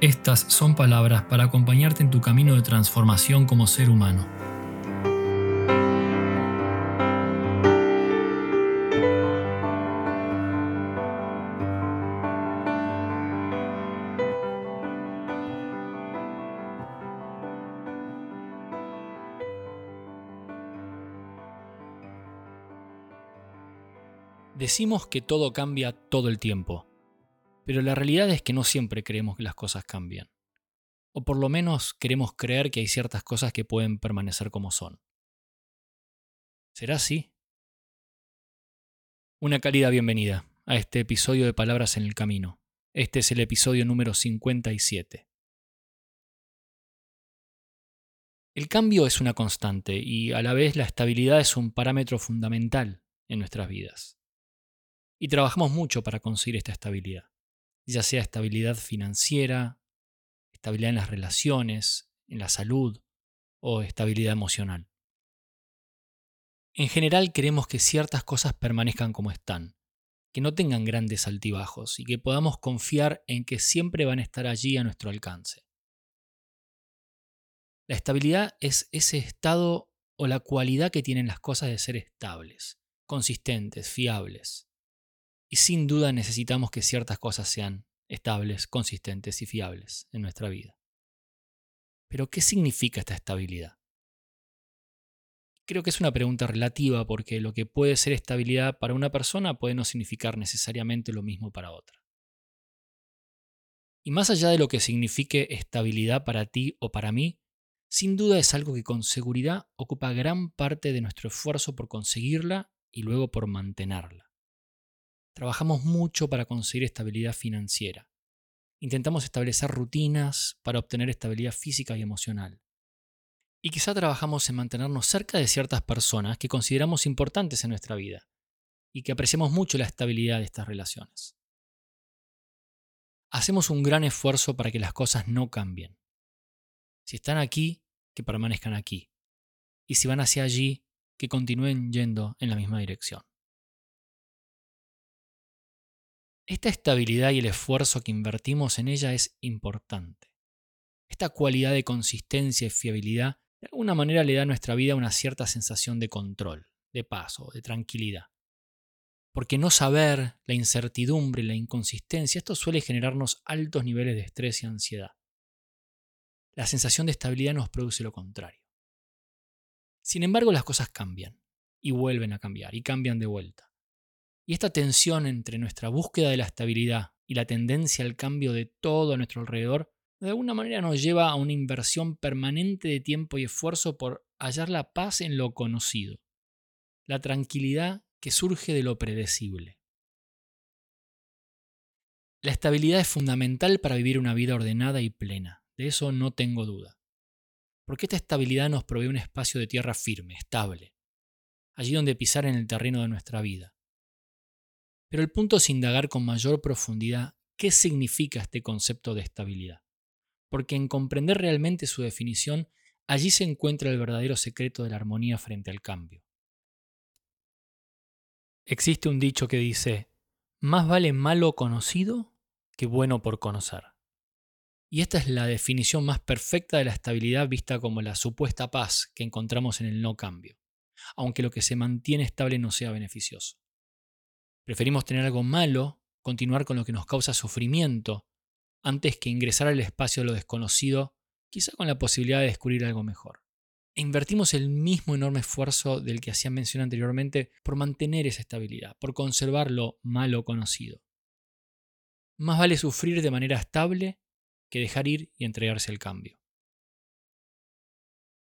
estas son palabras para acompañarte en tu camino de transformación como ser humano. Decimos que todo cambia todo el tiempo, pero la realidad es que no siempre creemos que las cosas cambian. O por lo menos queremos creer que hay ciertas cosas que pueden permanecer como son. ¿Será así? Una cálida bienvenida a este episodio de Palabras en el Camino. Este es el episodio número 57. El cambio es una constante y a la vez la estabilidad es un parámetro fundamental en nuestras vidas. Y trabajamos mucho para conseguir esta estabilidad, ya sea estabilidad financiera, estabilidad en las relaciones, en la salud o estabilidad emocional. En general queremos que ciertas cosas permanezcan como están, que no tengan grandes altibajos y que podamos confiar en que siempre van a estar allí a nuestro alcance. La estabilidad es ese estado o la cualidad que tienen las cosas de ser estables, consistentes, fiables. Y sin duda necesitamos que ciertas cosas sean estables, consistentes y fiables en nuestra vida. Pero ¿qué significa esta estabilidad? Creo que es una pregunta relativa porque lo que puede ser estabilidad para una persona puede no significar necesariamente lo mismo para otra. Y más allá de lo que signifique estabilidad para ti o para mí, sin duda es algo que con seguridad ocupa gran parte de nuestro esfuerzo por conseguirla y luego por mantenerla. Trabajamos mucho para conseguir estabilidad financiera. Intentamos establecer rutinas para obtener estabilidad física y emocional. Y quizá trabajamos en mantenernos cerca de ciertas personas que consideramos importantes en nuestra vida y que apreciamos mucho la estabilidad de estas relaciones. Hacemos un gran esfuerzo para que las cosas no cambien. Si están aquí, que permanezcan aquí. Y si van hacia allí, que continúen yendo en la misma dirección. Esta estabilidad y el esfuerzo que invertimos en ella es importante. Esta cualidad de consistencia y fiabilidad de alguna manera le da a nuestra vida una cierta sensación de control, de paso, de tranquilidad. Porque no saber, la incertidumbre, la inconsistencia, esto suele generarnos altos niveles de estrés y ansiedad. La sensación de estabilidad nos produce lo contrario. Sin embargo, las cosas cambian, y vuelven a cambiar, y cambian de vuelta. Y esta tensión entre nuestra búsqueda de la estabilidad y la tendencia al cambio de todo a nuestro alrededor, de alguna manera nos lleva a una inversión permanente de tiempo y esfuerzo por hallar la paz en lo conocido, la tranquilidad que surge de lo predecible. La estabilidad es fundamental para vivir una vida ordenada y plena, de eso no tengo duda. Porque esta estabilidad nos provee un espacio de tierra firme, estable, allí donde pisar en el terreno de nuestra vida pero el punto es indagar con mayor profundidad qué significa este concepto de estabilidad. Porque en comprender realmente su definición, allí se encuentra el verdadero secreto de la armonía frente al cambio. Existe un dicho que dice, más vale malo conocido que bueno por conocer. Y esta es la definición más perfecta de la estabilidad vista como la supuesta paz que encontramos en el no cambio, aunque lo que se mantiene estable no sea beneficioso. Preferimos tener algo malo, continuar con lo que nos causa sufrimiento, antes que ingresar al espacio de lo desconocido, quizá con la posibilidad de descubrir algo mejor. E invertimos el mismo enorme esfuerzo del que hacía mención anteriormente por mantener esa estabilidad, por conservar lo malo conocido. Más vale sufrir de manera estable que dejar ir y entregarse al cambio.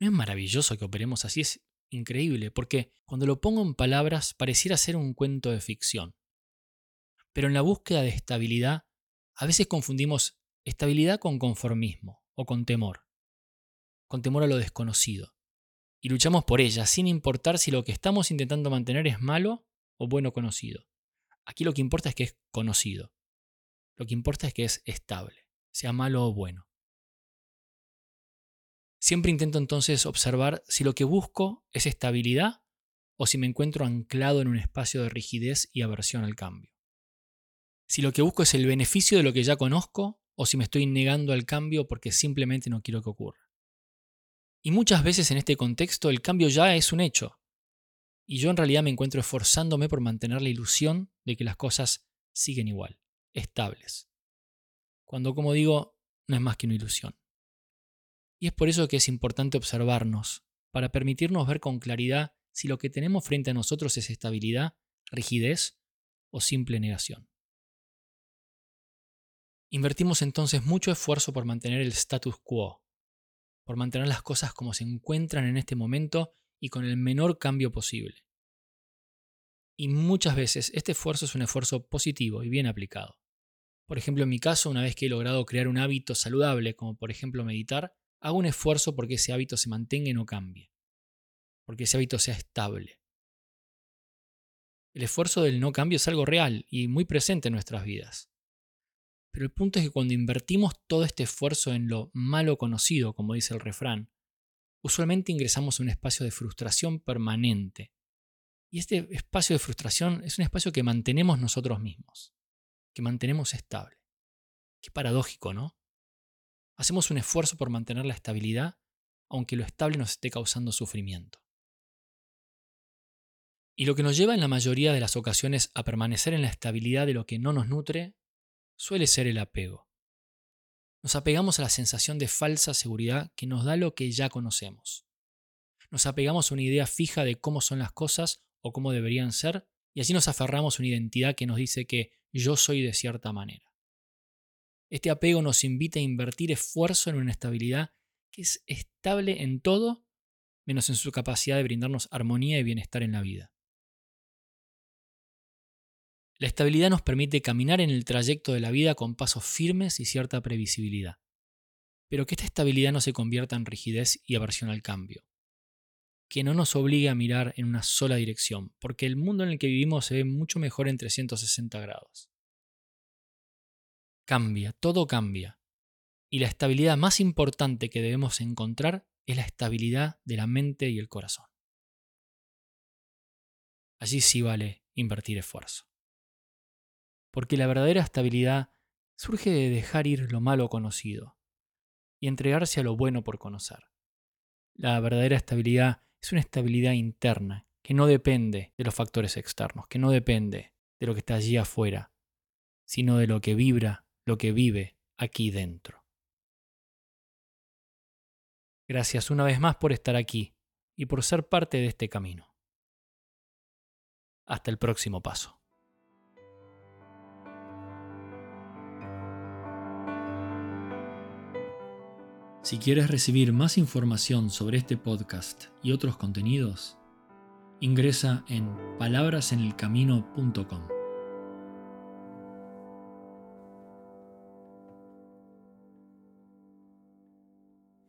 ¿No es maravilloso que operemos así? Es increíble, porque cuando lo pongo en palabras pareciera ser un cuento de ficción. Pero en la búsqueda de estabilidad, a veces confundimos estabilidad con conformismo o con temor, con temor a lo desconocido. y luchamos por ella, sin importar si lo que estamos intentando mantener es malo o bueno conocido. Aquí lo que importa es que es conocido. Lo que importa es que es estable, sea malo o bueno. Siempre intento entonces observar si lo que busco es estabilidad o si me encuentro anclado en un espacio de rigidez y aversión al cambio. Si lo que busco es el beneficio de lo que ya conozco o si me estoy negando al cambio porque simplemente no quiero que ocurra. Y muchas veces en este contexto el cambio ya es un hecho. Y yo en realidad me encuentro esforzándome por mantener la ilusión de que las cosas siguen igual, estables. Cuando, como digo, no es más que una ilusión. Y es por eso que es importante observarnos, para permitirnos ver con claridad si lo que tenemos frente a nosotros es estabilidad, rigidez o simple negación. Invertimos entonces mucho esfuerzo por mantener el status quo, por mantener las cosas como se encuentran en este momento y con el menor cambio posible. Y muchas veces este esfuerzo es un esfuerzo positivo y bien aplicado. Por ejemplo, en mi caso, una vez que he logrado crear un hábito saludable, como por ejemplo meditar, hago un esfuerzo porque ese hábito se mantenga y no cambie, porque ese hábito sea estable. El esfuerzo del no cambio es algo real y muy presente en nuestras vidas. Pero el punto es que cuando invertimos todo este esfuerzo en lo malo conocido, como dice el refrán, usualmente ingresamos a un espacio de frustración permanente. Y este espacio de frustración es un espacio que mantenemos nosotros mismos, que mantenemos estable. Qué paradójico, ¿no? Hacemos un esfuerzo por mantener la estabilidad, aunque lo estable nos esté causando sufrimiento. Y lo que nos lleva en la mayoría de las ocasiones a permanecer en la estabilidad de lo que no nos nutre suele ser el apego. Nos apegamos a la sensación de falsa seguridad que nos da lo que ya conocemos. Nos apegamos a una idea fija de cómo son las cosas o cómo deberían ser, y así nos aferramos a una identidad que nos dice que yo soy de cierta manera. Este apego nos invita a invertir esfuerzo en una estabilidad que es estable en todo, menos en su capacidad de brindarnos armonía y bienestar en la vida. La estabilidad nos permite caminar en el trayecto de la vida con pasos firmes y cierta previsibilidad. Pero que esta estabilidad no se convierta en rigidez y aversión al cambio. Que no nos obligue a mirar en una sola dirección, porque el mundo en el que vivimos se ve mucho mejor en 360 grados. Cambia, todo cambia. Y la estabilidad más importante que debemos encontrar es la estabilidad de la mente y el corazón. Allí sí vale invertir esfuerzo porque la verdadera estabilidad surge de dejar ir lo malo conocido y entregarse a lo bueno por conocer. La verdadera estabilidad es una estabilidad interna que no depende de los factores externos, que no depende de lo que está allí afuera, sino de lo que vibra, lo que vive aquí dentro. Gracias una vez más por estar aquí y por ser parte de este camino. Hasta el próximo paso. Si quieres recibir más información sobre este podcast y otros contenidos, ingresa en palabrasenelcamino.com.